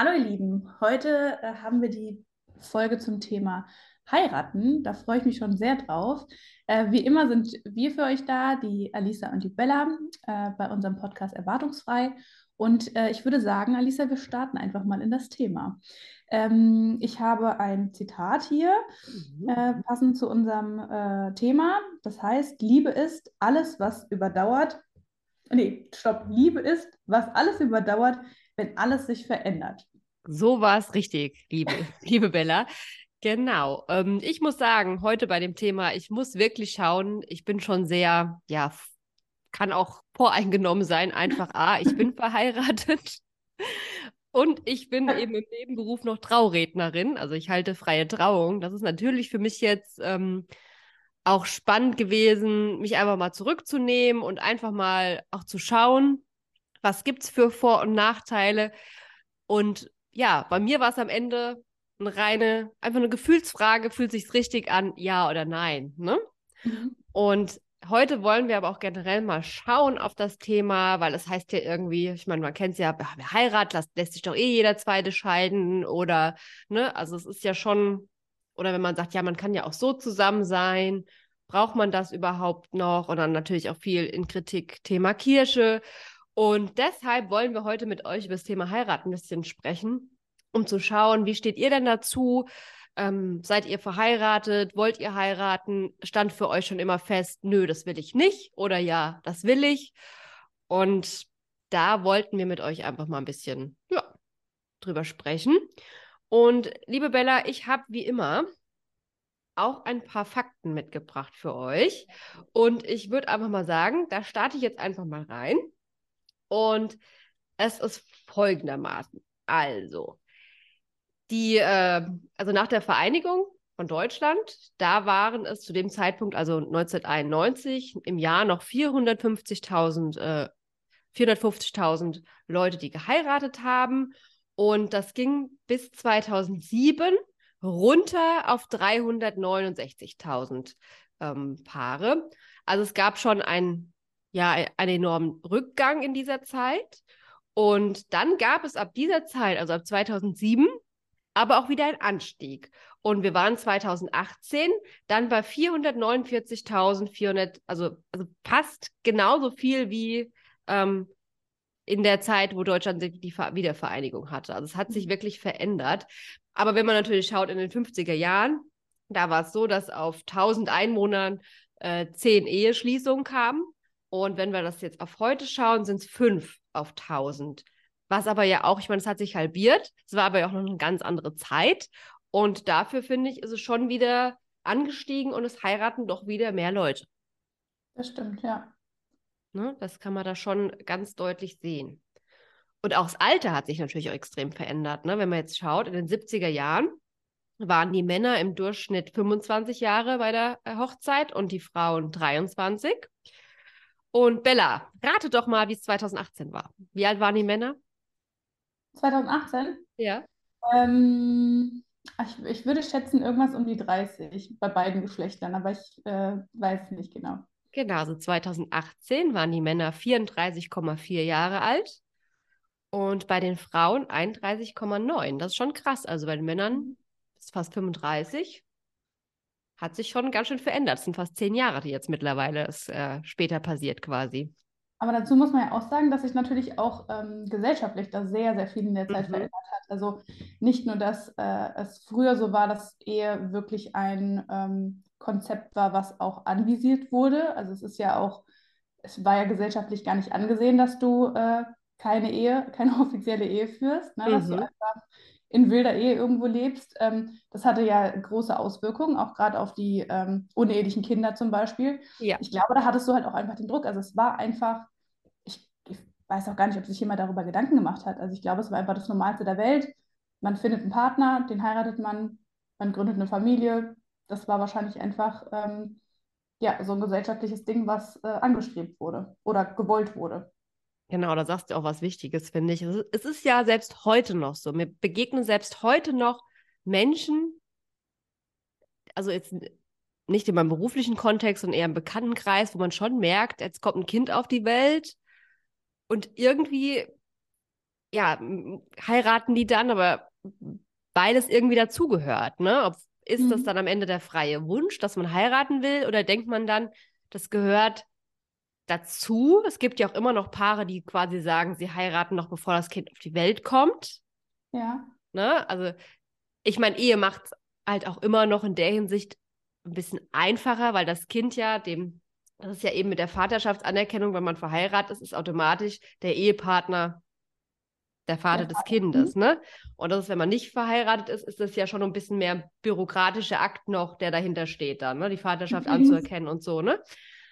Hallo ihr Lieben, heute äh, haben wir die Folge zum Thema Heiraten. Da freue ich mich schon sehr drauf. Äh, wie immer sind wir für euch da, die Alisa und die Bella, äh, bei unserem Podcast Erwartungsfrei. Und äh, ich würde sagen, Alisa, wir starten einfach mal in das Thema. Ähm, ich habe ein Zitat hier, Mhm. äh, passend zu unserem äh, Thema. Das heißt, Liebe ist alles, was überdauert. Nee, stopp. Liebe ist, was alles überdauert, wenn alles sich verändert. So war es richtig, liebe, liebe Bella. Genau. Ähm, ich muss sagen, heute bei dem Thema, ich muss wirklich schauen, ich bin schon sehr, ja, kann auch voreingenommen sein, einfach, ah, ich bin verheiratet und ich bin eben im Nebenberuf noch Traurednerin, also ich halte freie Trauung. Das ist natürlich für mich jetzt ähm, auch spannend gewesen, mich einfach mal zurückzunehmen und einfach mal auch zu schauen, was gibt es für Vor- und Nachteile. Und ja, bei mir war es am Ende eine reine, einfach eine Gefühlsfrage, fühlt sich's richtig an, ja oder nein, ne? Mhm. Und heute wollen wir aber auch generell mal schauen auf das Thema, weil es heißt ja irgendwie, ich meine, man kennt es ja, wer heiratet, lässt, lässt sich doch eh jeder Zweite scheiden oder, ne, also es ist ja schon, oder wenn man sagt, ja, man kann ja auch so zusammen sein, braucht man das überhaupt noch? Und dann natürlich auch viel in Kritik Thema Kirche. Und deshalb wollen wir heute mit euch über das Thema Heirat ein bisschen sprechen, um zu schauen, wie steht ihr denn dazu? Ähm, seid ihr verheiratet? Wollt ihr heiraten? Stand für euch schon immer fest, nö, das will ich nicht oder ja, das will ich. Und da wollten wir mit euch einfach mal ein bisschen ja, drüber sprechen. Und liebe Bella, ich habe wie immer auch ein paar Fakten mitgebracht für euch. Und ich würde einfach mal sagen, da starte ich jetzt einfach mal rein. Und es ist folgendermaßen. Also, die, äh, also nach der Vereinigung von Deutschland, da waren es zu dem Zeitpunkt, also 1991, im Jahr noch 450.000 äh, 450.000 Leute, die geheiratet haben. Und das ging bis 2007 runter auf 369.000 ähm, Paare. Also es gab schon ein, ja, einen enormen Rückgang in dieser Zeit. Und dann gab es ab dieser Zeit, also ab 2007, aber auch wieder einen Anstieg. Und wir waren 2018 dann bei 449.400, also, also fast genauso viel wie ähm, in der Zeit, wo Deutschland die Ver Wiedervereinigung hatte. Also es hat sich wirklich verändert. Aber wenn man natürlich schaut in den 50er Jahren, da war es so, dass auf 1000 Einwohnern äh, zehn Eheschließungen kamen. Und wenn wir das jetzt auf heute schauen, sind es fünf auf 1000. Was aber ja auch, ich meine, es hat sich halbiert. Es war aber ja auch noch eine ganz andere Zeit. Und dafür finde ich, ist es schon wieder angestiegen und es heiraten doch wieder mehr Leute. Das stimmt, ja. Ne? Das kann man da schon ganz deutlich sehen. Und auch das Alter hat sich natürlich auch extrem verändert. Ne? Wenn man jetzt schaut, in den 70er Jahren waren die Männer im Durchschnitt 25 Jahre bei der äh, Hochzeit und die Frauen 23. Und Bella, rate doch mal, wie es 2018 war. Wie alt waren die Männer? 2018? Ja. Ähm, ich, ich würde schätzen, irgendwas um die 30 bei beiden Geschlechtern, aber ich äh, weiß nicht genau. Genau, also 2018 waren die Männer 34,4 Jahre alt und bei den Frauen 31,9. Das ist schon krass. Also bei den Männern ist fast 35. Hat sich schon ganz schön verändert. Es sind fast zehn Jahre, die jetzt mittlerweile ist, äh, später passiert quasi. Aber dazu muss man ja auch sagen, dass sich natürlich auch ähm, gesellschaftlich da sehr, sehr viel in der Zeit Mhm. verändert hat. Also nicht nur, dass äh, es früher so war, dass Ehe wirklich ein ähm, Konzept war, was auch anvisiert wurde. Also es ist ja auch, es war ja gesellschaftlich gar nicht angesehen, dass du äh, keine Ehe, keine offizielle Ehe führst, ne? Dass du Mhm. einfach in wilder Ehe irgendwo lebst. Ähm, das hatte ja große Auswirkungen, auch gerade auf die ähm, unehelichen Kinder zum Beispiel. Ja. Ich glaube, da hattest du halt auch einfach den Druck. Also es war einfach, ich, ich weiß auch gar nicht, ob sich jemand darüber Gedanken gemacht hat. Also ich glaube, es war einfach das Normalste der Welt. Man findet einen Partner, den heiratet man, man gründet eine Familie. Das war wahrscheinlich einfach ähm, ja, so ein gesellschaftliches Ding, was äh, angestrebt wurde oder gewollt wurde. Genau, da sagst du auch was Wichtiges, finde ich. Es ist, ja selbst heute noch so. Mir begegnen selbst heute noch Menschen, also jetzt nicht in meinem beruflichen Kontext, sondern eher im Bekanntenkreis, wo man schon merkt, jetzt kommt ein Kind auf die Welt und irgendwie ja, heiraten die dann, aber weil es irgendwie dazugehört, ne? Ob, ist mhm. das dann am Ende der freie Wunsch, dass man heiraten will, oder denkt man dann, das gehört dazu? Es gibt ja auch immer noch Paare, die quasi sagen, sie heiraten noch bevor das Kind auf die Welt kommt. Ja. Ne? Also, ich meine, Ehe macht es halt auch immer noch in der Hinsicht ein bisschen einfacher, weil das Kind ja dem, das ist ja eben mit der Vaterschaftsanerkennung, wenn man verheiratet ist, ist automatisch der Ehepartner der Vater der des. Kindes, mhm. ne? Und das ist, wenn man nicht verheiratet ist, ist das ja schon ein bisschen mehr bürokratischer Akt noch, der dahinter steht dann, ne? Die Vaterschaft mhm. anzuerkennen und so, ne?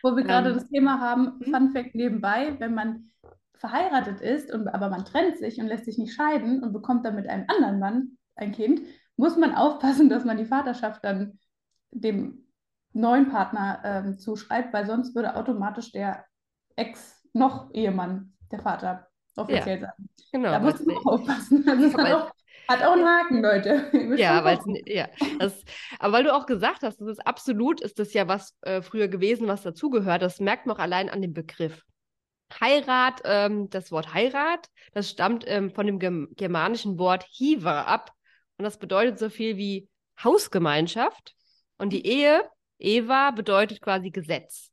Wo wir gerade ähm, das Thema haben, mhm. Fun Fact nebenbei, wenn man verheiratet ist, und, aber man trennt sich und lässt sich nicht scheiden und bekommt dann mit einem anderen Mann ein Kind, muss man aufpassen, dass man die Vaterschaft dann dem neuen Partner ähm, zuschreibt, weil sonst würde automatisch der Ex-noch-Ehemann der Vater offiziell ja, sein. Genau. Da muss man auch aufpassen. Das ist auch, hat auch einen Haken, Leute. Ja, weil ja, das, aber weil du auch gesagt hast, das ist absolut, ist das ja was äh, früher gewesen, was dazugehört. Das merkt man auch allein an dem Begriff. Heirat, ähm, das Wort Heirat, das stammt ähm, von dem germanischen Wort Hiva ab. Und das bedeutet so viel wie Hausgemeinschaft. Und die Ehe, Eva, bedeutet quasi Gesetz.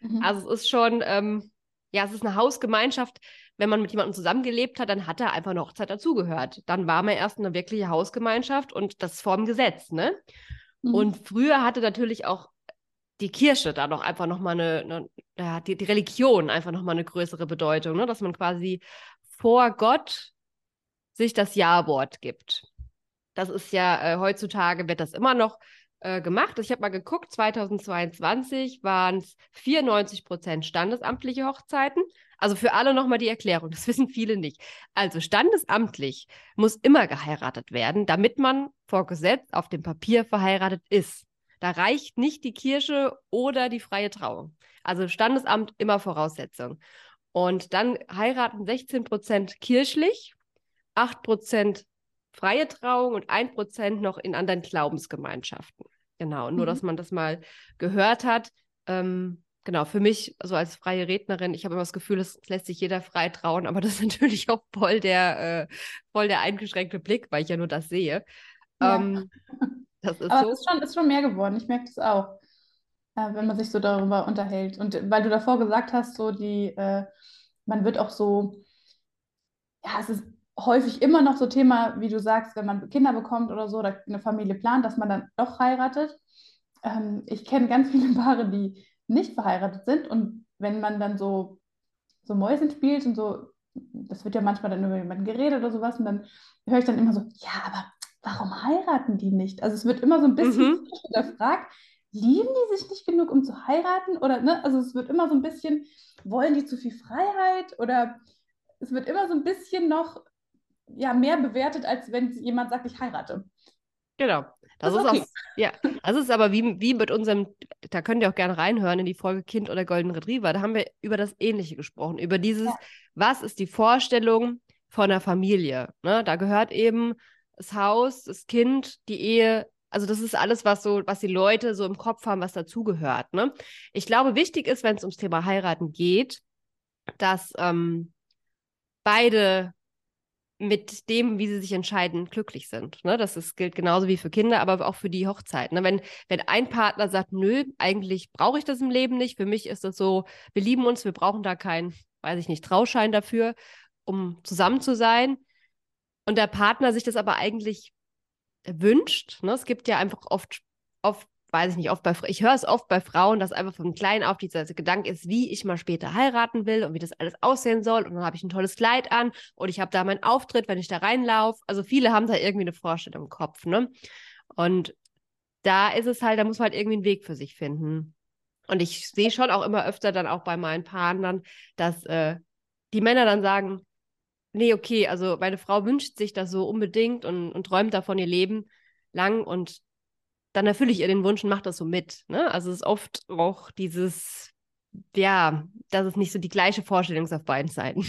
Mhm. Also es ist schon, ähm, ja, es ist eine Hausgemeinschaft. Wenn man mit jemandem zusammengelebt hat, dann hat er einfach eine Hochzeit dazugehört. Dann war man erst eine wirkliche Hausgemeinschaft und das vorm Gesetz, ne? Mhm. Und früher hatte natürlich auch die Kirche da noch einfach nochmal eine, eine die, die Religion einfach nochmal eine größere Bedeutung, ne? dass man quasi vor Gott sich das Ja-Wort gibt. Das ist ja, äh, heutzutage wird das immer noch äh, gemacht. Ich habe mal geguckt, 2022 waren es 94 Prozent standesamtliche Hochzeiten. Also für alle nochmal die Erklärung, das wissen viele nicht. Also standesamtlich muss immer geheiratet werden, damit man vor Gesetz auf dem Papier verheiratet ist. Da reicht nicht die Kirche oder die freie Trauung. Also Standesamt immer Voraussetzung. Und dann heiraten 16 Prozent kirchlich, 8 Prozent freie Trauung und 1 Prozent noch in anderen Glaubensgemeinschaften. Genau, nur mhm. dass man das mal gehört hat. Ähm, genau, für mich, so als freie Rednerin, ich habe immer das Gefühl, es lässt sich jeder frei trauen, aber das ist natürlich auch voll der, äh, voll der eingeschränkte Blick, weil ich ja nur das sehe. Ja. Ähm, das ist Aber so. es ist schon, ist schon mehr geworden. Ich merke das auch, äh, wenn man sich so darüber unterhält. Und weil du davor gesagt hast, so die, äh, man wird auch so, ja, es ist häufig immer noch so Thema, wie du sagst, wenn man Kinder bekommt oder so, oder eine Familie plant, dass man dann doch heiratet. Ähm, ich kenne ganz viele Paare, die nicht verheiratet sind und wenn man dann so, so Mäusen spielt und so, das wird ja manchmal dann über jemanden geredet oder sowas und dann höre ich dann immer so, ja, aber warum heiraten die nicht? Also es wird immer so ein bisschen mhm. hinterfragt, lieben die sich nicht genug, um zu heiraten? Oder, ne? Also es wird immer so ein bisschen, wollen die zu viel Freiheit? Oder es wird immer so ein bisschen noch ja, mehr bewertet, als wenn jemand sagt, ich heirate. Genau. Das, das ist, okay. auch, ja, das ist aber wie, wie mit unserem, da könnt ihr auch gerne reinhören in die Folge Kind oder Golden Retriever. Da haben wir über das Ähnliche gesprochen, über dieses, ja. was ist die Vorstellung von einer Familie? Ne? Da gehört eben das Haus, das Kind, die Ehe. Also das ist alles, was so, was die Leute so im Kopf haben, was dazugehört. Ne? Ich glaube, wichtig ist, wenn es ums Thema Heiraten geht, dass ähm, beide mit dem, wie sie sich entscheiden, glücklich sind. Ne? Das ist, gilt genauso wie für Kinder, aber auch für die Hochzeit. Ne? Wenn, wenn ein Partner sagt, nö, eigentlich brauche ich das im Leben nicht, für mich ist das so, wir lieben uns, wir brauchen da keinen, weiß ich nicht, Trauschein dafür, um zusammen zu sein, und der Partner sich das aber eigentlich wünscht. Ne? Es gibt ja einfach oft, oft, weiß ich nicht, oft bei, ich höre es oft bei Frauen, dass einfach von klein auf dieser Gedanke ist, wie ich mal später heiraten will und wie das alles aussehen soll. Und dann habe ich ein tolles Kleid an und ich habe da meinen Auftritt, wenn ich da reinlaufe. Also viele haben da irgendwie eine Vorstellung im Kopf. Ne? Und da ist es halt, da muss man halt irgendwie einen Weg für sich finden. Und ich sehe schon auch immer öfter dann auch bei meinen Partnern, dass äh, die Männer dann sagen, nee, okay, also meine Frau wünscht sich das so unbedingt und, und träumt davon ihr Leben lang und dann erfülle ich ihr den Wunsch und mache das so mit. Ne? Also es ist oft auch dieses, ja, dass es nicht so die gleiche Vorstellung ist auf beiden Seiten.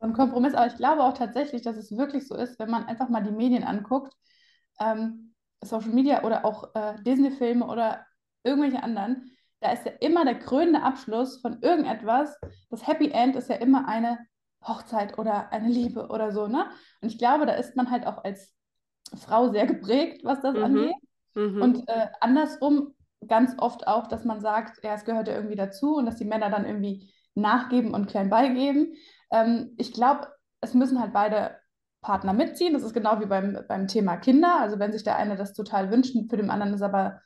Ein Kompromiss, aber ich glaube auch tatsächlich, dass es wirklich so ist, wenn man einfach mal die Medien anguckt, ähm, Social Media oder auch äh, Disney-Filme oder irgendwelche anderen, da ist ja immer der krönende Abschluss von irgendetwas. Das Happy End ist ja immer eine Hochzeit oder eine Liebe oder so, ne? Und ich glaube, da ist man halt auch als Frau sehr geprägt, was das Mhm. angeht. Mhm. Und äh, andersrum ganz oft auch, dass man sagt, ja, es gehört ja irgendwie dazu und dass die Männer dann irgendwie nachgeben und klein beigeben. Ähm, ich glaube, es müssen halt beide Partner mitziehen. Das ist genau wie beim, beim Thema Kinder. Also wenn sich der eine das total wünscht, für den anderen ist aber,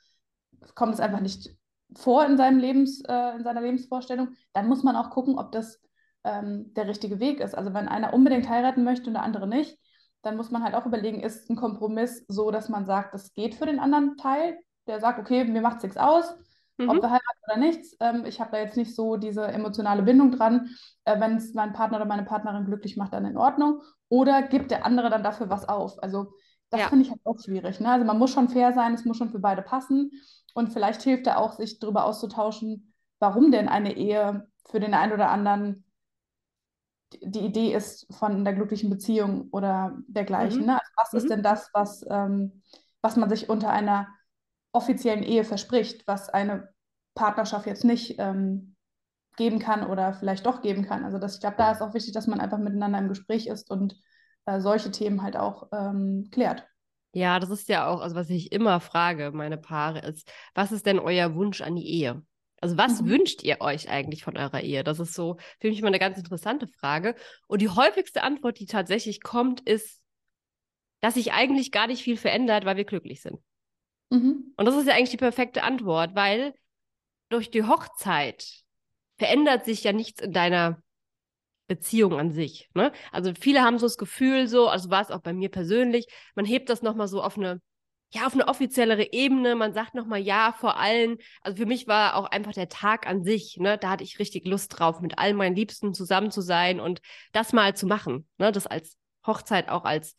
kommt es einfach nicht vor in seinem Lebens, äh, in seiner Lebensvorstellung, dann muss man auch gucken, ob das ähm, der richtige Weg ist. Also wenn einer unbedingt heiraten möchte und der andere nicht, dann muss man halt auch überlegen, ist ein Kompromiss so, dass man sagt, das geht für den anderen Teil, der sagt, okay, mir macht es nichts aus, Mhm. ob wir heiraten oder nichts. Ähm, ich habe da jetzt nicht so diese emotionale Bindung dran. Äh, wenn es mein Partner oder meine Partnerin glücklich macht, dann in Ordnung. Oder gibt der andere dann dafür was auf? Also das Ja. finde ich halt auch schwierig. Ne? Also man muss schon fair sein, es muss schon für beide passen. Und vielleicht hilft da auch, sich darüber auszutauschen, warum denn eine Ehe für den einen oder anderen die Idee ist von der glücklichen Beziehung oder dergleichen. Mhm. Ne? Also was ist Mhm. denn das, was, ähm, was man sich unter einer offiziellen Ehe verspricht, was eine Partnerschaft jetzt nicht ähm, geben kann oder vielleicht doch geben kann. Also das, ich glaube, da ist auch wichtig, dass man einfach miteinander im Gespräch ist und äh, solche Themen halt auch ähm, klärt. Ja, das ist ja auch, also was ich immer frage, meine Paare, ist, was ist denn euer Wunsch an die Ehe? Also was Mhm. wünscht ihr euch eigentlich von eurer Ehe? Das ist so für mich immer eine ganz interessante Frage. Und die häufigste Antwort, die tatsächlich kommt, ist, dass sich eigentlich gar nicht viel verändert, weil wir glücklich sind. Mhm. Und das ist ja eigentlich die perfekte Antwort, weil durch die Hochzeit verändert sich ja nichts in deiner Beziehung an sich. Ne? Also viele haben so das Gefühl, so, also war es auch bei mir persönlich, man hebt das nochmal so auf eine, ja, auf eine offiziellere Ebene, man sagt nochmal ja vor allen. Also für mich war auch einfach der Tag an sich, ne, da hatte ich richtig Lust drauf, mit all meinen Liebsten zusammen zu sein und das mal zu machen. Ne? Das als Hochzeit auch als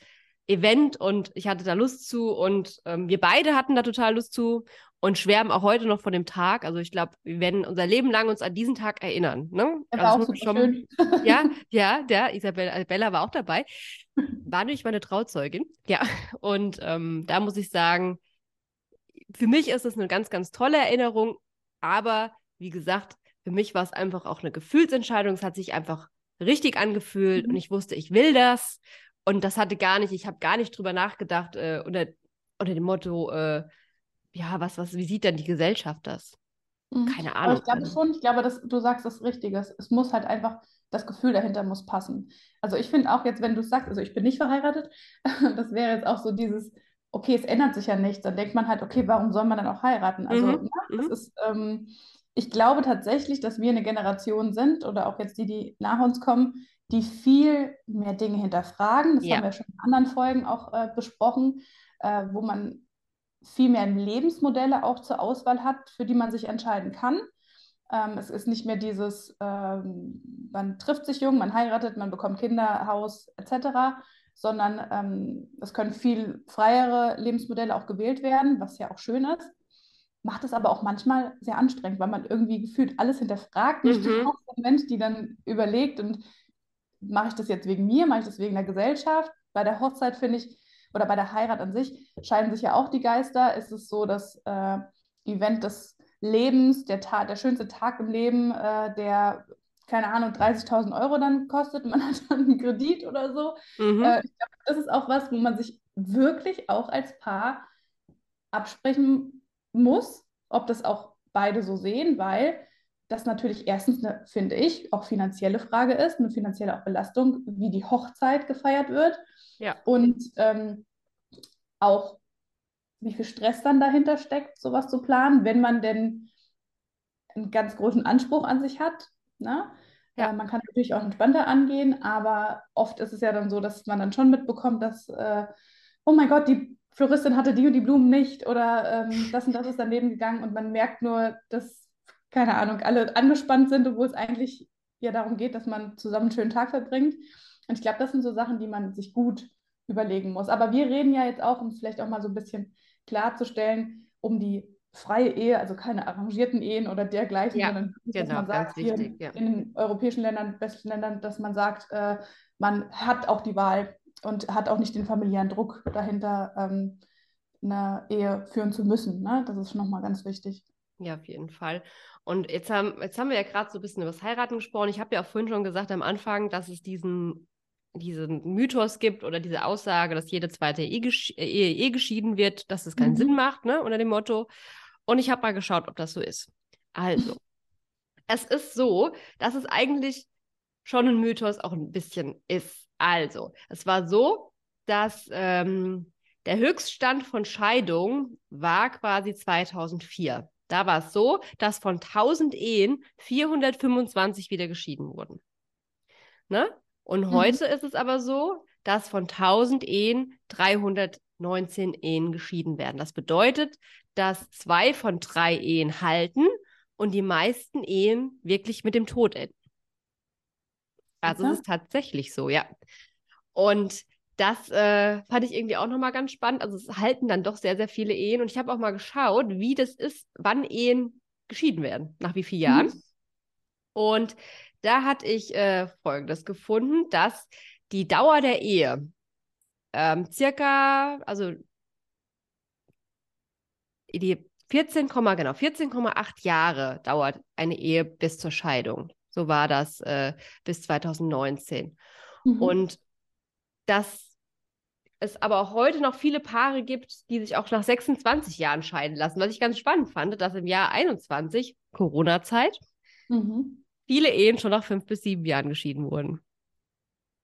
Event und ich hatte da Lust zu und ähm, wir beide hatten da total Lust zu und schwärmen auch heute noch von dem Tag. Also ich glaube, wir werden unser Leben lang uns an diesen Tag erinnern. Ne? Also war es auch super schon- schön. ja, ja, der Isabella Bella war auch dabei. War nämlich meine Trauzeugin. Ja, und ähm, da muss ich sagen, für mich ist es eine ganz, ganz tolle Erinnerung. Aber wie gesagt, für mich war es einfach auch eine Gefühlsentscheidung. Es hat sich einfach richtig angefühlt Mhm. und ich wusste, ich will das. Und das hatte gar nicht, ich habe gar nicht drüber nachgedacht äh, unter, unter dem Motto, äh, ja, was, was, wie sieht denn die Gesellschaft das? Mhm. Keine Aber Ahnung. ich glaube schon, ich glaube, dass du sagst das Richtige. Es- muss halt einfach, das Gefühl dahinter muss passen. Also ich finde auch jetzt, wenn du sagst, also ich bin nicht verheiratet, das wäre jetzt auch so dieses, okay, es ändert sich ja nichts. Dann denkt man halt, okay, warum soll man dann auch heiraten? Also Mhm, ne, das mhm. ist, ähm, ich glaube tatsächlich, dass wir eine Generation sind oder auch jetzt die, die nach uns kommen, die viel mehr Dinge hinterfragen. Das Ja. haben wir schon in anderen Folgen auch äh, besprochen, äh, wo man viel mehr Lebensmodelle auch zur Auswahl hat, für die man sich entscheiden kann. Ähm, es ist nicht mehr dieses, ähm, man trifft sich jung, man heiratet, man bekommt Kinder, Haus etc., sondern ähm, es können viel freiere Lebensmodelle auch gewählt werden, was ja auch schön ist. Macht es aber auch manchmal sehr anstrengend, weil man irgendwie gefühlt alles hinterfragt. Bin Mhm. ein Mensch, die dann überlegt und mache ich das jetzt wegen mir, mache ich das wegen der Gesellschaft? Bei der Hochzeit finde ich, oder bei der Heirat an sich, scheiden sich ja auch die Geister. Es ist so das äh, Event des Lebens, der, Tag, der schönste Tag im Leben, äh, der, keine Ahnung, 30.000 Euro dann kostet. Man hat dann einen Kredit oder so. Mhm. Äh, ich glaube, das ist auch was, wo man sich wirklich auch als Paar absprechen muss, ob das auch beide so sehen, weil das natürlich erstens eine, finde ich, auch finanzielle Frage ist, eine finanzielle auch Belastung, wie die Hochzeit gefeiert wird Ja. und ähm, auch wie viel Stress dann dahinter steckt, sowas zu planen, wenn man denn einen ganz großen Anspruch an sich hat. Ne? Ja. Äh, man kann natürlich auch entspannter angehen, aber oft ist es ja dann so, dass man dann schon mitbekommt, dass, äh, oh mein Gott, die Floristin hatte die und die Blumen nicht oder ähm, das und das ist daneben gegangen und man merkt nur, dass, keine Ahnung, alle angespannt sind, obwohl es eigentlich ja darum geht, dass man zusammen einen schönen Tag verbringt. Und ich glaube, das sind so Sachen, die man sich gut überlegen muss. Aber wir reden ja jetzt auch, um es vielleicht auch mal so ein bisschen klarzustellen, um die freie Ehe, also keine arrangierten Ehen oder dergleichen, Ja, sondern genau, man sagt, wichtig, ja. in den europäischen Ländern, besten Ländern, dass man sagt, äh, man hat auch die Wahl und hat auch nicht den familiären Druck dahinter, ähm, eine Ehe führen zu müssen. Ne? Das ist schon nochmal ganz wichtig. Ja, auf jeden Fall. Und jetzt haben, jetzt haben wir ja gerade so ein bisschen über das Heiraten gesprochen. Ich habe ja auch vorhin schon gesagt am Anfang, dass es diesen, diesen Mythos gibt oder diese Aussage, dass jede zweite Ehe, gesch Ehe, Ehe geschieden wird, dass es keinen mhm. Sinn macht, ne, unter dem Motto. Und ich habe mal geschaut, ob das so ist. Also, es ist so, dass es eigentlich schon ein Mythos auch ein bisschen ist. Also, es war so, dass ähm, der Höchststand von Scheidung war quasi 2004. Da war es so, dass von 1000 Ehen 425 wieder geschieden wurden. Ne? Und mhm. heute ist es aber so, dass von 1000 Ehen 319 Ehen geschieden werden. Das bedeutet, dass zwei von drei Ehen halten und die meisten Ehen wirklich mit dem Tod enden. Also es ist tatsächlich so, ja. Und das äh, fand ich irgendwie auch nochmal ganz spannend. Also es halten dann doch sehr, sehr viele Ehen. Und ich habe auch mal geschaut, wie das ist, wann Ehen geschieden werden, nach wie vielen Jahren. Mhm. Und da hatte ich äh, Folgendes gefunden, dass die Dauer der Ehe ähm, circa, also die 14, genau, 14,8 Jahre dauert eine Ehe bis zur Scheidung. So war das äh, bis 2019. Mhm. Und dass es aber auch heute noch viele Paare gibt, die sich auch nach 26 Jahren scheiden lassen. Was ich ganz spannend fand, dass im Jahr 21, Corona-Zeit, mhm. Viele Ehen schon nach fünf bis sieben Jahren geschieden wurden.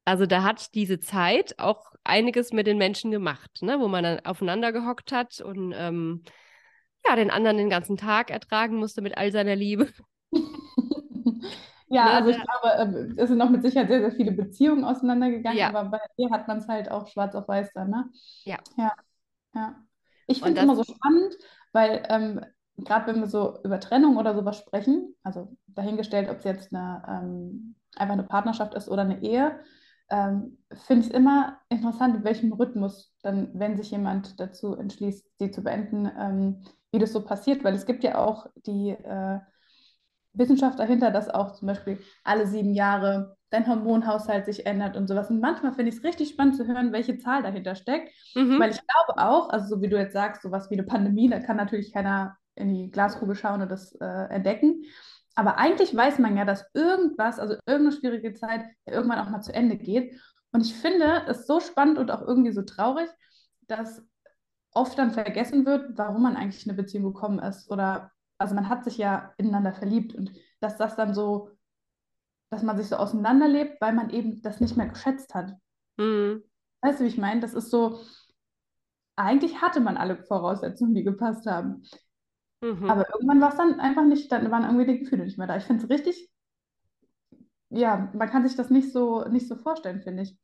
Also da hat diese Zeit auch einiges mit den Menschen gemacht, ne? wo man dann aufeinander gehockt hat und ähm, ja, den anderen den ganzen Tag ertragen musste mit all seiner Liebe. Ja, ne? also ich glaube, ähm, es sind noch mit Sicherheit sehr, sehr viele Beziehungen auseinandergegangen, ja. aber bei dir hat man es halt auch schwarz auf weiß dann, ne? Ja. Ja, ja. Ich finde es immer so spannend, weil ähm, gerade wenn wir so über Trennung oder sowas sprechen, also dahingestellt, ob es jetzt eine, ähm, einfach eine Partnerschaft ist oder eine Ehe, ähm, finde ich es immer interessant, in welchem Rhythmus dann, wenn sich jemand dazu entschließt, sie zu beenden, ähm, wie das so passiert, weil es gibt ja auch die äh, Wissenschaft dahinter, dass auch zum Beispiel alle sieben Jahre dein Hormonhaushalt sich ändert und sowas. Und manchmal finde ich es richtig spannend zu hören, welche Zahl dahinter steckt. Mhm. Weil ich glaube auch, also so wie du jetzt sagst, sowas wie eine Pandemie, da kann natürlich keiner in die Glaskugel schauen und das äh, entdecken. Aber eigentlich weiß man ja, dass irgendwas, also irgendeine schwierige Zeit irgendwann auch mal zu Ende geht. Und ich finde es so spannend und auch irgendwie so traurig, dass oft dann vergessen wird, warum man eigentlich in eine Beziehung gekommen ist oder also man hat sich ja ineinander verliebt und dass das dann so, dass man sich so auseinanderlebt, weil man eben das nicht mehr geschätzt hat. Mhm. Weißt du, wie ich meine? Das ist so, eigentlich hatte man alle Voraussetzungen, die gepasst haben. Mhm. Aber irgendwann war es dann einfach nicht, dann waren irgendwie die Gefühle nicht mehr da. Ich finde es richtig, ja, man kann sich das nicht so, nicht so vorstellen, finde ich.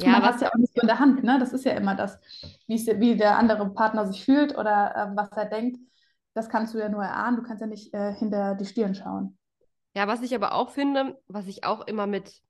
Ja, man hat ja auch nicht so in der Hand, ne? Das ist ja immer das, wie der andere Partner sich fühlt oder äh, was er denkt das kannst du ja nur erahnen, du kannst ja nicht äh, hinter die Stirn schauen. Ja, was ich aber auch finde, was ich auch immer mit,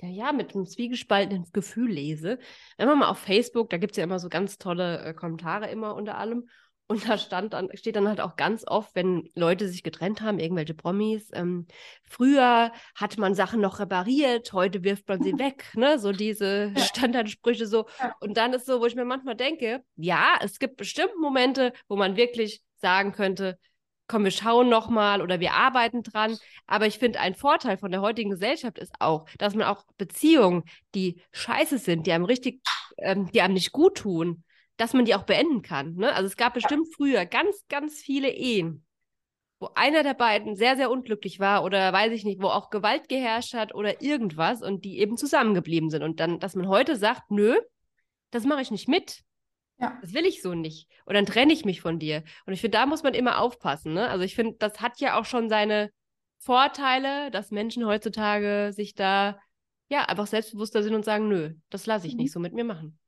ja, ja, mit einem zwiegespaltenen Gefühl lese, wenn man mal auf Facebook, da gibt es ja immer so ganz tolle äh, Kommentare immer unter allem. Und da stand dann, steht dann halt auch ganz oft, wenn Leute sich getrennt haben, irgendwelche Promis, ähm, früher hat man Sachen noch repariert, heute wirft man sie weg, ne? So diese. Standardsprüche so. Und dann ist so, wo ich mir manchmal denke, ja, es gibt bestimmt Momente, wo man wirklich sagen könnte, komm, wir schauen nochmal oder wir arbeiten dran. Aber ich finde, ein Vorteil von der heutigen Gesellschaft ist auch, dass man auch Beziehungen, die scheiße sind, die einem richtig, ähm, die einem nicht gut tun, dass man die auch beenden kann. Ne? Also es gab bestimmt früher ganz, ganz viele Ehen, wo einer der beiden sehr, sehr unglücklich war oder weiß ich nicht, wo auch Gewalt geherrscht hat oder irgendwas und die eben zusammengeblieben sind. Und dann, dass man heute sagt, nö, das mache ich nicht mit. Ja. Das will ich so nicht. Und dann trenne ich mich von dir. Und ich finde, da muss man immer aufpassen. Ne? Also ich finde, das hat ja auch schon seine Vorteile, dass Menschen heutzutage sich da ja einfach selbstbewusster sind und sagen, nö, das lasse ich mhm. nicht so mit mir machen.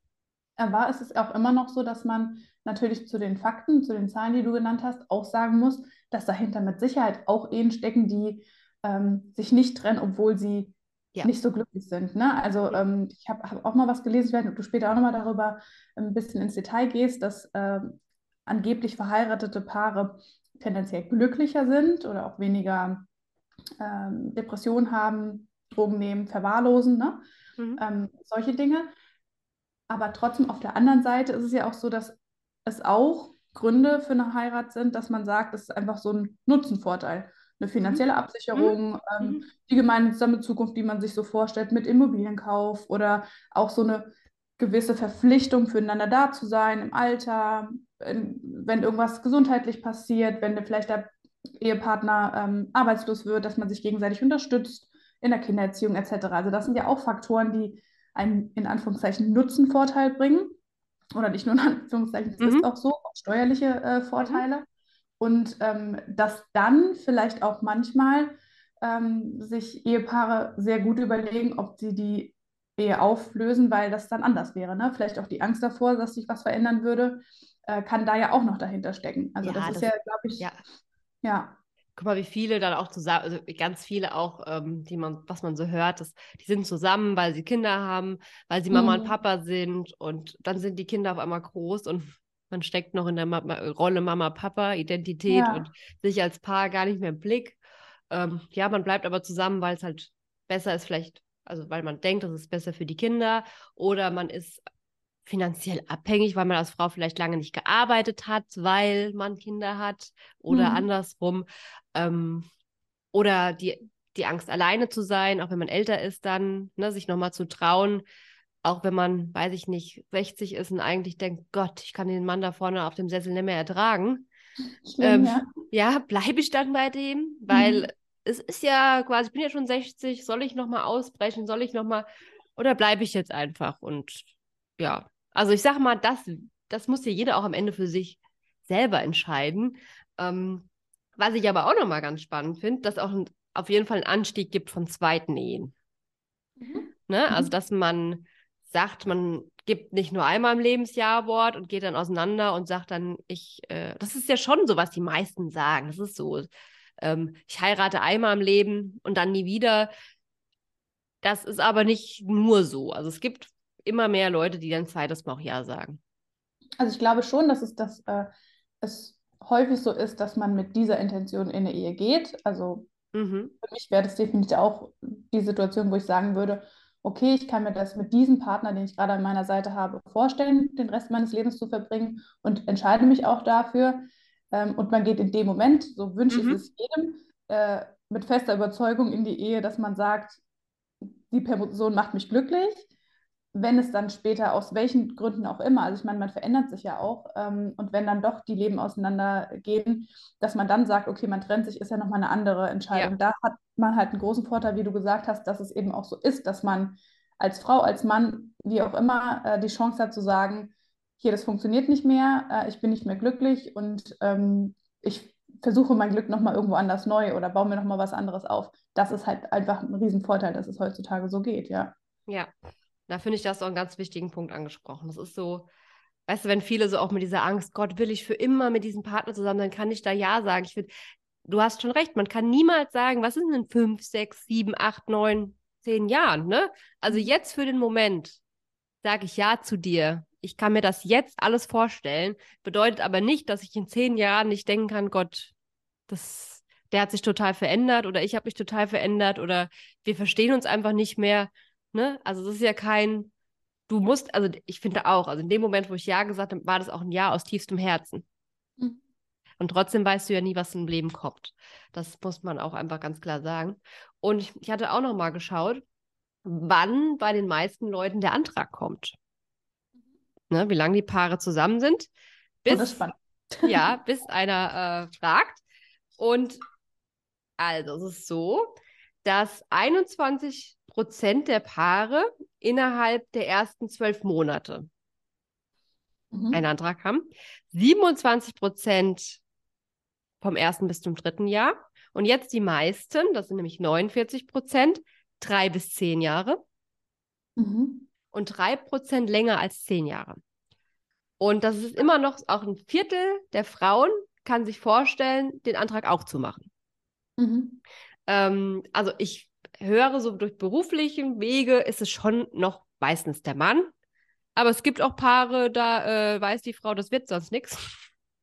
Aber es ist auch immer noch so, dass man natürlich zu den Fakten, zu den Zahlen, die du genannt hast, auch sagen muss, dass dahinter mit Sicherheit auch Ehen stecken, die ähm, sich nicht trennen, obwohl sie ja. nicht so glücklich sind. Ne? Also ähm, ich habe hab auch mal was gelesen, ob du später auch nochmal darüber ein bisschen ins Detail gehst, dass ähm, angeblich verheiratete Paare tendenziell glücklicher sind oder auch weniger ähm, Depressionen haben, Drogen nehmen, verwahrlosen, ne? Mhm. Ähm, solche Dinge. Aber trotzdem auf der anderen Seite ist es ja auch so, dass es auch Gründe für eine Heirat sind, dass man sagt, es ist einfach so ein Nutzenvorteil. Eine finanzielle Absicherung, Mhm. ähm, Mhm. die gemeinsame Zukunft, die man sich so vorstellt mit Immobilienkauf oder auch so eine gewisse Verpflichtung füreinander da zu sein im Alter, wenn, wenn irgendwas gesundheitlich passiert, wenn vielleicht der Ehepartner ähm, arbeitslos wird, dass man sich gegenseitig unterstützt in der Kindererziehung etc. Also das sind ja auch Faktoren, die einen in Anführungszeichen Nutzenvorteil bringen. Oder nicht nur in Anführungszeichen, es Mhm. ist auch so, auch steuerliche äh, Vorteile. Und ähm, dass dann vielleicht auch manchmal ähm, sich Ehepaare sehr gut überlegen, ob sie die Ehe auflösen, weil das dann anders wäre. Ne? Vielleicht auch die Angst davor, dass sich was verändern würde, äh, kann da ja auch noch dahinter stecken. Also Ja, das ist das- ja, glaube ich, Ja. ja. Guck mal, wie viele dann auch zusammen, also ganz viele auch, ähm, die man, was man so hört, dass die sind zusammen, weil sie Kinder haben, weil sie Mama und Mhm. Papa sind und dann sind die Kinder auf einmal groß und man steckt noch in der Ma Rolle Mama, Papa, Identität Ja. und sich als Paar gar nicht mehr im Blick. Ähm, ja, man bleibt aber zusammen, weil es halt besser ist, vielleicht, also weil man denkt, das ist besser für die Kinder oder man ist finanziell abhängig, weil man als Frau vielleicht lange nicht gearbeitet hat, weil man Kinder hat oder Mhm. andersrum. Ähm, oder die, die Angst, alleine zu sein, auch wenn man älter ist, dann ne, sich nochmal zu trauen, auch wenn man, weiß ich nicht, 60 ist und eigentlich denkt, Gott, ich kann den Mann da vorne auf dem Sessel nicht mehr ertragen. Schlimm, Ähm, ja. Ja, bleibe ich dann bei dem, weil Mhm. es ist ja quasi, ich bin ja schon 60, soll ich nochmal ausbrechen, soll ich nochmal, oder bleibe ich jetzt einfach? Und ja, also ich sage mal, das, das muss ja jeder auch am Ende für sich selber entscheiden. Ähm, was ich aber auch nochmal ganz spannend finde, dass auch ein, auf jeden Fall einen Anstieg gibt von zweiten Ehen. Mhm. Ne? Also, Mhm. dass man sagt, man gibt nicht nur einmal im Lebensjahr Wort und geht dann auseinander und sagt dann, ich, äh, das ist ja schon so, was die meisten sagen. Das ist so, ähm, ich heirate einmal im Leben und dann nie wieder. Das ist aber nicht nur so. Also es gibt immer mehr Leute, die dann zweites Mal auch Ja sagen. Also ich glaube schon, dass es, das, äh, es häufig so ist, dass man mit dieser Intention in eine Ehe geht. Also Mhm. für mich wäre das definitiv auch die Situation, wo ich sagen würde, okay, ich kann mir das mit diesem Partner, den ich gerade an meiner Seite habe, vorstellen, den Rest meines Lebens zu verbringen und entscheide mich auch dafür. Ähm, und man geht in dem Moment, so wünsche Mhm. ich es jedem, äh, mit fester Überzeugung in die Ehe, dass man sagt, die Person macht mich glücklich. Wenn es dann später aus welchen Gründen auch immer, also ich meine, man verändert sich ja auch, ähm, und wenn dann doch die Leben auseinandergehen, dass man dann sagt, okay, man trennt sich, ist ja nochmal eine andere Entscheidung. Da hat man halt einen großen Vorteil, wie du gesagt hast, dass es eben auch so ist, dass man als Frau, als Mann, wie auch immer, äh, die Chance hat zu sagen, hier, das funktioniert nicht mehr, äh, ich bin nicht mehr glücklich und ähm, ich versuche mein Glück nochmal irgendwo anders neu oder baue mir nochmal was anderes auf. Das ist halt einfach ein Riesenvorteil, dass es heutzutage so geht, ja. Ja, da finde ich das auch einen ganz wichtigen Punkt angesprochen. Das ist so, weißt du, wenn viele so auch mit dieser Angst, Gott, will ich für immer mit diesem Partner zusammen, dann kann ich da Ja sagen. Ich finde, du hast schon recht, man kann niemals sagen, was ist denn in fünf, sechs, sieben, acht, neun, zehn Jahren, ne? Also Mhm. jetzt für den Moment sage ich Ja zu dir. Ich kann mir das jetzt alles vorstellen, bedeutet aber nicht, dass ich in zehn Jahren nicht denken kann, Gott, das, der hat sich total verändert oder ich habe mich total verändert oder wir verstehen uns einfach nicht mehr. Ne? Also das ist ja kein, du musst, also ich finde auch, also in dem Moment, wo ich Ja gesagt habe, war das auch ein Ja aus tiefstem Herzen. Mhm. Und trotzdem weißt du ja nie, was im Leben kommt. Das muss man auch einfach ganz klar sagen. Und ich, ich hatte auch noch mal geschaut, wann bei den meisten Leuten der Antrag kommt. Ne, wie lange die Paare zusammen sind. Oh, spannend. ja, bis einer äh, fragt. Und also es ist so, dass 21 Prozent der Paare innerhalb der ersten zwölf Monate Mhm. einen Antrag haben. 27 Prozent vom ersten bis zum dritten Jahr. Und jetzt die meisten, das sind nämlich 49 Prozent, drei bis zehn Jahre Mhm. und drei Prozent länger als zehn Jahre. Und das ist immer noch auch ein Viertel der Frauen kann sich vorstellen, den Antrag auch zu machen. Mhm. Ähm, also ich höre so durch beruflichen Wege ist es schon noch meistens der Mann. Aber es gibt auch Paare, da äh, weiß die Frau, das wird sonst nichts.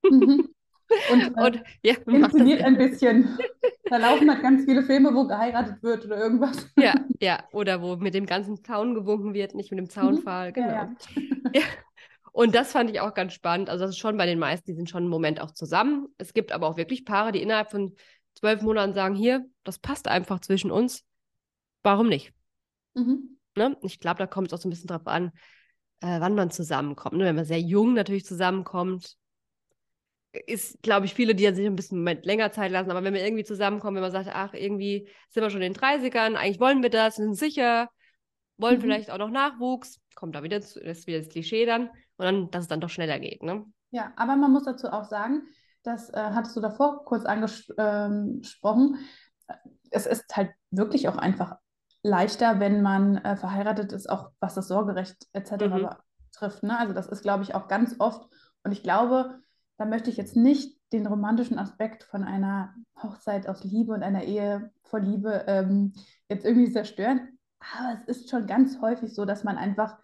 Mhm. Und, äh, Und ja, macht das, inszeniert ein bisschen. Da laufen halt ganz viele Filme, wo geheiratet wird oder irgendwas. ja, ja, oder wo mit dem ganzen Zaun gewunken wird, nicht mit dem Zaunpfahl, genau. Ja, ja. Ja. Und das fand ich auch ganz spannend. Also das ist schon bei den meisten, die sind schon im Moment auch zusammen. Es gibt aber auch wirklich Paare, die innerhalb von zwölf Monaten sagen, hier, das passt einfach zwischen uns. Warum nicht? Mhm. Ne? Ich glaube, da kommt es auch so ein bisschen drauf an, äh, wann man zusammenkommt. Ne? Wenn man sehr jung natürlich zusammenkommt, ist, glaube ich, viele, die sich ein bisschen Moment länger Zeit lassen. Aber wenn wir irgendwie zusammenkommen, wenn man sagt, ach, irgendwie sind wir schon in den 30ern, eigentlich wollen wir das, sind sicher, wollen mhm. vielleicht auch noch Nachwuchs, kommt da wieder, zu, ist wieder das Klischee dann, und dann, dass es dann doch schneller geht. Ne? Ja, aber man muss dazu auch sagen, das äh, hattest du davor kurz angesprochen, ähm, es ist halt wirklich auch einfach leichter, wenn man äh, verheiratet ist, auch was das Sorgerecht etc. Mhm. betrifft. Ne? Also das ist, glaube ich, auch ganz oft, und ich glaube, da möchte ich jetzt nicht den romantischen Aspekt von einer Hochzeit aus Liebe und einer Ehe vor Liebe ähm, jetzt irgendwie zerstören. Aber es ist schon ganz häufig so, dass man einfach,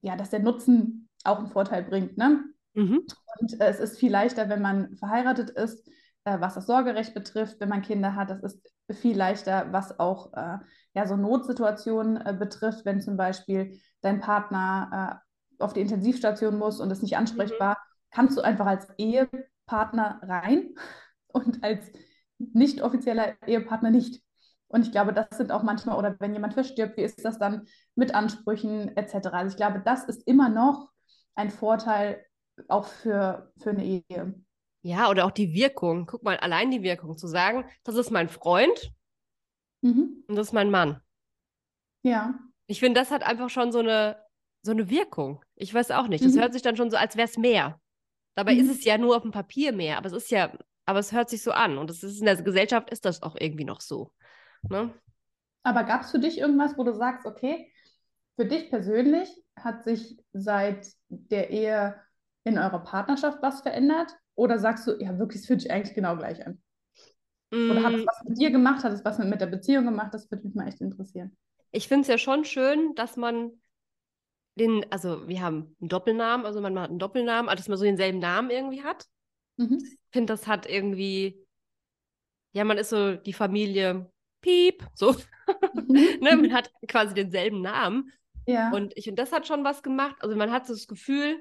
ja, dass der Nutzen auch einen Vorteil bringt. Ne? Mhm. Und äh, es ist viel leichter, wenn man verheiratet ist, äh, was das Sorgerecht betrifft, wenn man Kinder hat. Das ist viel leichter, was auch äh, ja, so Notsituationen äh, betrifft, wenn zum Beispiel dein Partner äh, auf die Intensivstation muss und ist nicht ansprechbar, mhm. kannst du einfach als Ehepartner rein und als nicht offizieller Ehepartner nicht. Und ich glaube, das sind auch manchmal, oder wenn jemand verstirbt, wie ist das dann mit Ansprüchen etc. Also ich glaube, das ist immer noch ein Vorteil auch für, für eine Ehe. Ja, oder auch die Wirkung. Guck mal, allein die Wirkung zu sagen, das ist mein Freund mhm. und das ist mein Mann. Ja. Ich finde, das hat einfach schon so eine, so eine Wirkung. Ich weiß auch nicht. Das mhm. hört sich dann schon so, als wäre es mehr. Dabei mhm. ist es ja nur auf dem Papier mehr, aber es ist ja, aber es hört sich so an. Und ist in der Gesellschaft ist das auch irgendwie noch so. Ne? Aber gab es für dich irgendwas, wo du sagst, okay, für dich persönlich hat sich seit der Ehe in eurer Partnerschaft was verändert? Oder sagst du, ja, wirklich, es fühlt sich eigentlich genau gleich an? Mm. Oder hat es was mit dir gemacht? Hat es was mit, mit der Beziehung gemacht? Das würde mich mal echt interessieren. Ich finde es ja schon schön, dass man den, also wir haben einen Doppelnamen, also man hat einen Doppelnamen, also dass man so denselben Namen irgendwie hat. Mhm. Ich finde, das hat irgendwie, ja, man ist so die Familie Piep, so. Mhm. ne, man hat quasi denselben Namen. Ja. Und ich finde, das hat schon was gemacht. Also man hat so das Gefühl,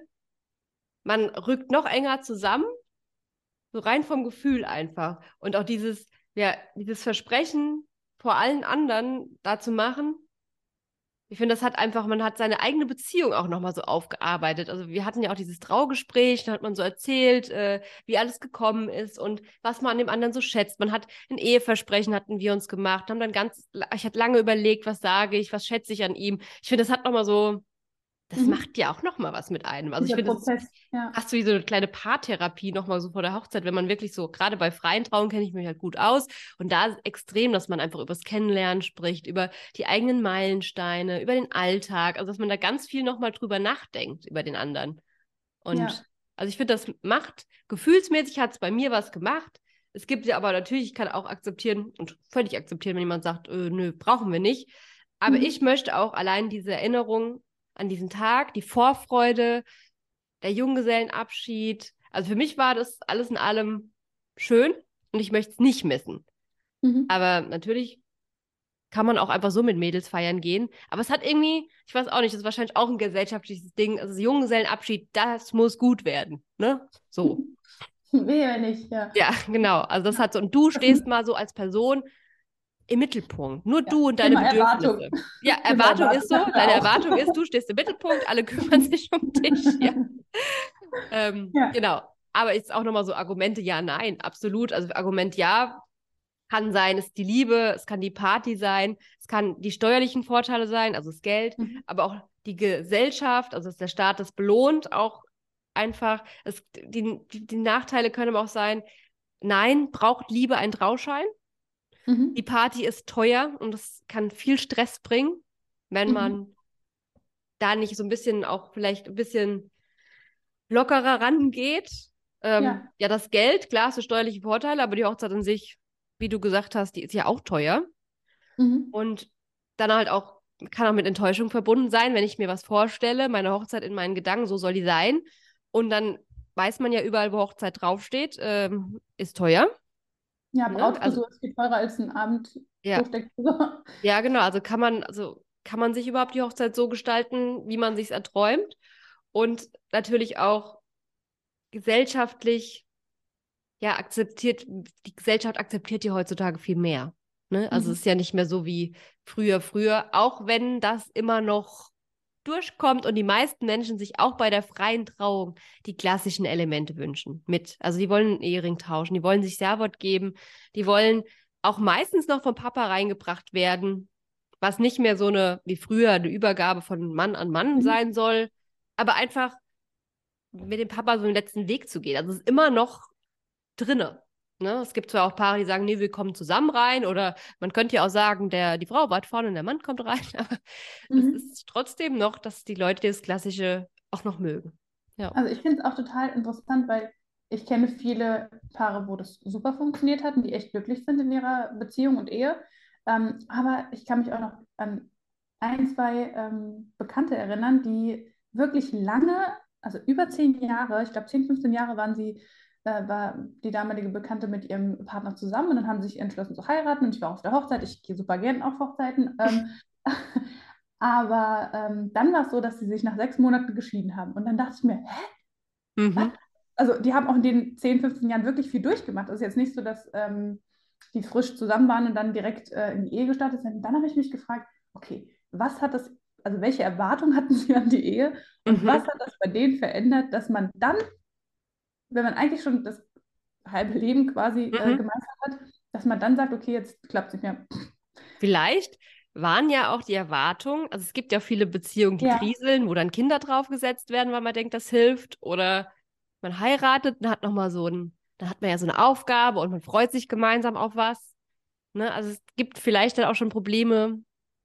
man rückt noch enger zusammen, so rein vom Gefühl einfach. Und auch dieses, ja, dieses Versprechen vor allen anderen da zu machen, ich finde, das hat einfach, man hat seine eigene Beziehung auch nochmal so aufgearbeitet. Also wir hatten ja auch dieses Traugespräch, da hat man so erzählt, äh, wie alles gekommen ist und was man an dem anderen so schätzt. Man hat ein Eheversprechen, hatten wir uns gemacht, haben dann ganz, ich hatte lange überlegt, was sage ich, was schätze ich an ihm. Ich finde, das hat nochmal so, das mhm. macht ja auch noch mal was mit einem. Also Dieser ich finde, das ja. hast du wie so eine kleine Paartherapie noch mal so vor der Hochzeit, wenn man wirklich so, gerade bei freien Trauungen kenne ich mich halt gut aus und da ist extrem, dass man einfach über das Kennenlernen spricht, über die eigenen Meilensteine, über den Alltag, also dass man da ganz viel noch mal drüber nachdenkt, über den anderen. Und ja. also ich finde, das macht, gefühlsmäßig hat es bei mir was gemacht. Es gibt ja aber natürlich, ich kann auch akzeptieren und völlig akzeptieren, wenn jemand sagt, äh, nö, brauchen wir nicht. Aber mhm. ich möchte auch allein diese Erinnerung an diesen Tag, die Vorfreude, der Junggesellenabschied. Also für mich war das alles in allem schön und ich möchte es nicht missen. Mhm. Aber natürlich kann man auch einfach so mit Mädels feiern gehen. Aber es hat irgendwie, ich weiß auch nicht, das ist wahrscheinlich auch ein gesellschaftliches Ding. Also Junggesellenabschied, das muss gut werden. Ne? So. Wehe nicht, ja. Ja, genau. Also das hat so, und du stehst mal so als Person im Mittelpunkt. Nur ja, du und deine Bedürfnisse. Erwartung. Ja, Erwartung ist so. Deine Erwartung ist, du stehst im Mittelpunkt, alle kümmern sich um dich. Ja. Ähm, ja. Genau. Aber jetzt auch nochmal so Argumente, ja, nein, absolut. Also Argument ja kann sein, ist die Liebe, es kann die Party sein, es kann die steuerlichen Vorteile sein, also das Geld, mhm. aber auch die Gesellschaft, also dass der Staat das belohnt, auch einfach. Es, die, die, Nachteile können aber auch sein, nein, braucht Liebe ein Trauschein? Mhm. Die Party ist teuer und das kann viel Stress bringen, wenn mhm. man da nicht so ein bisschen auch vielleicht ein bisschen lockerer rangeht. Ähm, ja. ja, das Geld, klar, du steuerliche Vorteile, aber die Hochzeit an sich, wie du gesagt hast, die ist ja auch teuer. Mhm. Und dann halt auch, kann auch mit Enttäuschung verbunden sein, wenn ich mir was vorstelle, meine Hochzeit in meinen Gedanken, so soll die sein. Und dann weiß man ja überall, wo Hochzeit draufsteht, ähm, ist teuer. Ja, ne? Brautfrisur also, ist viel teurer als ein Abend. Ja. ja, genau. Also kann man, also kann man sich überhaupt die Hochzeit so gestalten, wie man sich erträumt? und natürlich auch gesellschaftlich, ja, akzeptiert, die Gesellschaft akzeptiert die heutzutage viel mehr. Ne? Also mhm. es ist ja nicht mehr so wie früher, früher, auch wenn das immer noch durchkommt und die meisten Menschen sich auch bei der freien Trauung die klassischen Elemente wünschen mit. Also die wollen einen Ehering tauschen, die wollen sich Servot geben, die wollen auch meistens noch vom Papa reingebracht werden, was nicht mehr so eine, wie früher, eine Übergabe von Mann an Mann mhm. sein soll, aber einfach mit dem Papa so den letzten Weg zu gehen. Also es ist immer noch drinne. Ne? Es gibt zwar auch Paare, die sagen, nee, wir kommen zusammen rein oder man könnte ja auch sagen, der, die Frau wartet vorne und der Mann kommt rein, aber mhm. es ist trotzdem noch, dass die Leute das Klassische auch noch mögen. Ja. Also ich finde es auch total interessant, weil ich kenne viele Paare, wo das super funktioniert hat und die echt glücklich sind in ihrer Beziehung und Ehe. Ähm, aber ich kann mich auch noch an ein, zwei ähm, Bekannte erinnern, die wirklich lange, also über zehn Jahre, ich glaube 10, 15 Jahre waren sie äh, war die damalige Bekannte mit ihrem Partner zusammen und dann haben sie sich entschlossen zu heiraten und ich war auf der Hochzeit. Ich gehe super gerne auf Hochzeiten. Ähm, aber ähm, dann war es so, dass sie sich nach sechs Monaten geschieden haben. Und dann dachte ich mir, hä? Mhm. Also die haben auch in den 10, 15 Jahren wirklich viel durchgemacht. Es ist jetzt nicht so, dass ähm, die frisch zusammen waren und dann direkt äh, in die Ehe gestartet sind. Dann habe ich mich gefragt, okay, was hat das, also welche Erwartungen hatten sie an die Ehe und mhm. was hat das bei denen verändert, dass man dann wenn man eigentlich schon das halbe Leben quasi äh, mhm. äh, gemeistert hat, dass man dann sagt, okay, jetzt klappt es nicht mehr. Vielleicht waren ja auch die Erwartungen, also es gibt ja viele Beziehungen, die ja. kriseln, wo dann Kinder draufgesetzt werden, weil man denkt, das hilft. Oder man heiratet und hat nochmal so ein, dann hat man ja so eine Aufgabe und man freut sich gemeinsam auf was. Ne? Also es gibt vielleicht dann auch schon Probleme.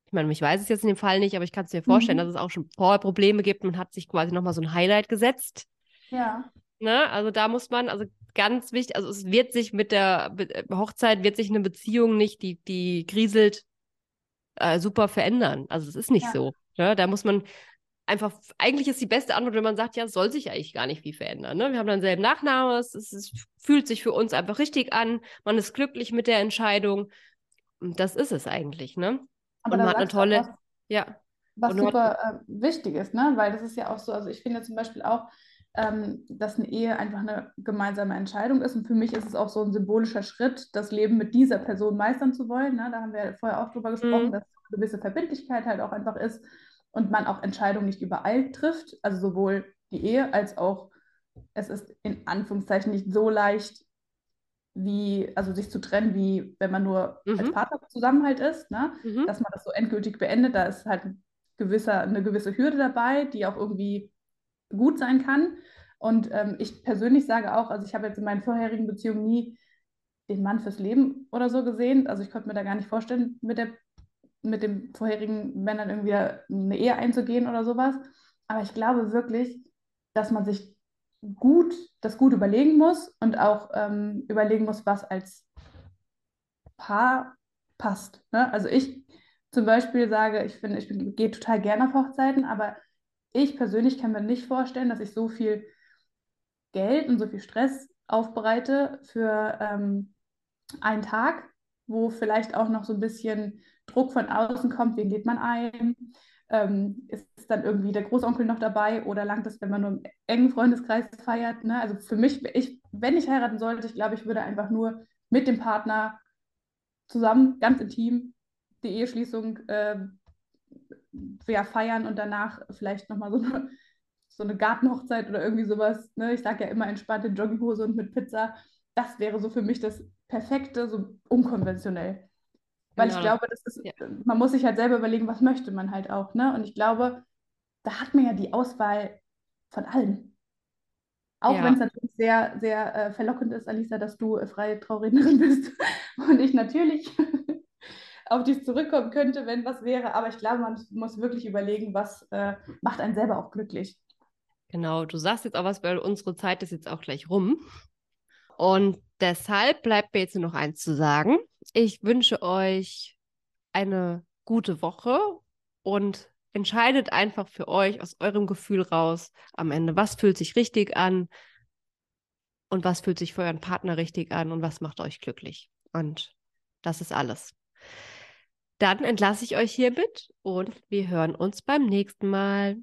Ich meine, ich weiß es jetzt in dem Fall nicht, aber ich kann es mir vorstellen, mhm. dass es auch schon vorher Probleme gibt. Man hat sich quasi nochmal so ein Highlight gesetzt. Ja. Ne? Also da muss man, also ganz wichtig, also es wird sich mit der Be äh, Hochzeit, wird sich eine Beziehung nicht, die, die grieselt, äh, super verändern. Also es ist nicht ja. so. Ne? Da muss man einfach, eigentlich ist die beste Antwort, wenn man sagt, ja, es soll sich eigentlich gar nicht viel verändern. Ne? Wir haben dann selben Nachnamen, es, es, es, fühlt sich für uns einfach richtig an, man ist glücklich mit der Entscheidung. Und das ist es eigentlich, ne? Aber und man hat eine tolle, was, ja. Was super hat, äh, wichtig ist, ne? Weil das ist ja auch so, also ich finde zum Beispiel auch, ähm, dass eine Ehe einfach eine gemeinsame Entscheidung ist. Und für mich ist es auch so ein symbolischer Schritt, das Leben mit dieser Person meistern zu wollen. Ne? Da haben wir vorher auch drüber gesprochen, mhm. dass eine gewisse Verbindlichkeit halt auch einfach ist und man auch Entscheidungen nicht überall trifft. Also sowohl die Ehe als auch, es ist in Anführungszeichen nicht so leicht, wie, also sich zu trennen, wie wenn man nur mhm. als Partner zusammen halt ist, ne? Mhm. dass man das so endgültig beendet. Da ist halt ein gewisser, eine gewisse Hürde dabei, die auch irgendwie gut sein kann. Und ähm, ich persönlich sage auch, also ich habe jetzt in meinen vorherigen Beziehungen nie den Mann fürs Leben oder so gesehen. Also ich konnte mir da gar nicht vorstellen, mit, der, mit dem vorherigen Männern irgendwie eine Ehe einzugehen oder sowas. Aber ich glaube wirklich, dass man sich gut, das gut überlegen muss und auch ähm, überlegen muss, was als Paar passt. Ne? Also ich zum Beispiel sage, ich finde, ich gehe total gerne auf Hochzeiten, aber ich persönlich kann mir nicht vorstellen, dass ich so viel Geld und so viel Stress aufbereite für ähm, einen Tag, wo vielleicht auch noch so ein bisschen Druck von außen kommt, wen geht man ein? Ähm, ist dann irgendwie der Großonkel noch dabei oder langt es, wenn man nur im engen Freundeskreis feiert? Ne? Also für mich, ich, wenn ich heiraten sollte, ich glaube, ich würde einfach nur mit dem Partner zusammen, ganz intim, die Eheschließung äh, ja, feiern und danach vielleicht nochmal so eine, so eine Gartenhochzeit oder irgendwie sowas. Ne? Ich sage ja immer entspannt in Jogginghose und mit Pizza. Das wäre so für mich das Perfekte, so unkonventionell. Weil genau. ich glaube, das ist, ja. man muss sich halt selber überlegen, was möchte man halt auch. Ne? Und ich glaube, da hat man ja die Auswahl von allem. Auch ja. wenn es natürlich sehr, sehr äh, verlockend ist, Alisa, dass du äh, freie Traurednerin bist und ich natürlich auf dich zurückkommen könnte, wenn was wäre. Aber ich glaube, man muss wirklich überlegen, was äh, macht einen selber auch glücklich. Genau, du sagst jetzt auch was, weil unsere Zeit ist jetzt auch gleich rum. Und deshalb bleibt mir jetzt nur noch eins zu sagen. Ich wünsche euch eine gute Woche und entscheidet einfach für euch aus eurem Gefühl raus am Ende, was fühlt sich richtig an und was fühlt sich für euren Partner richtig an und was macht euch glücklich. Und das ist alles. Dann entlasse ich euch hiermit und wir hören uns beim nächsten Mal.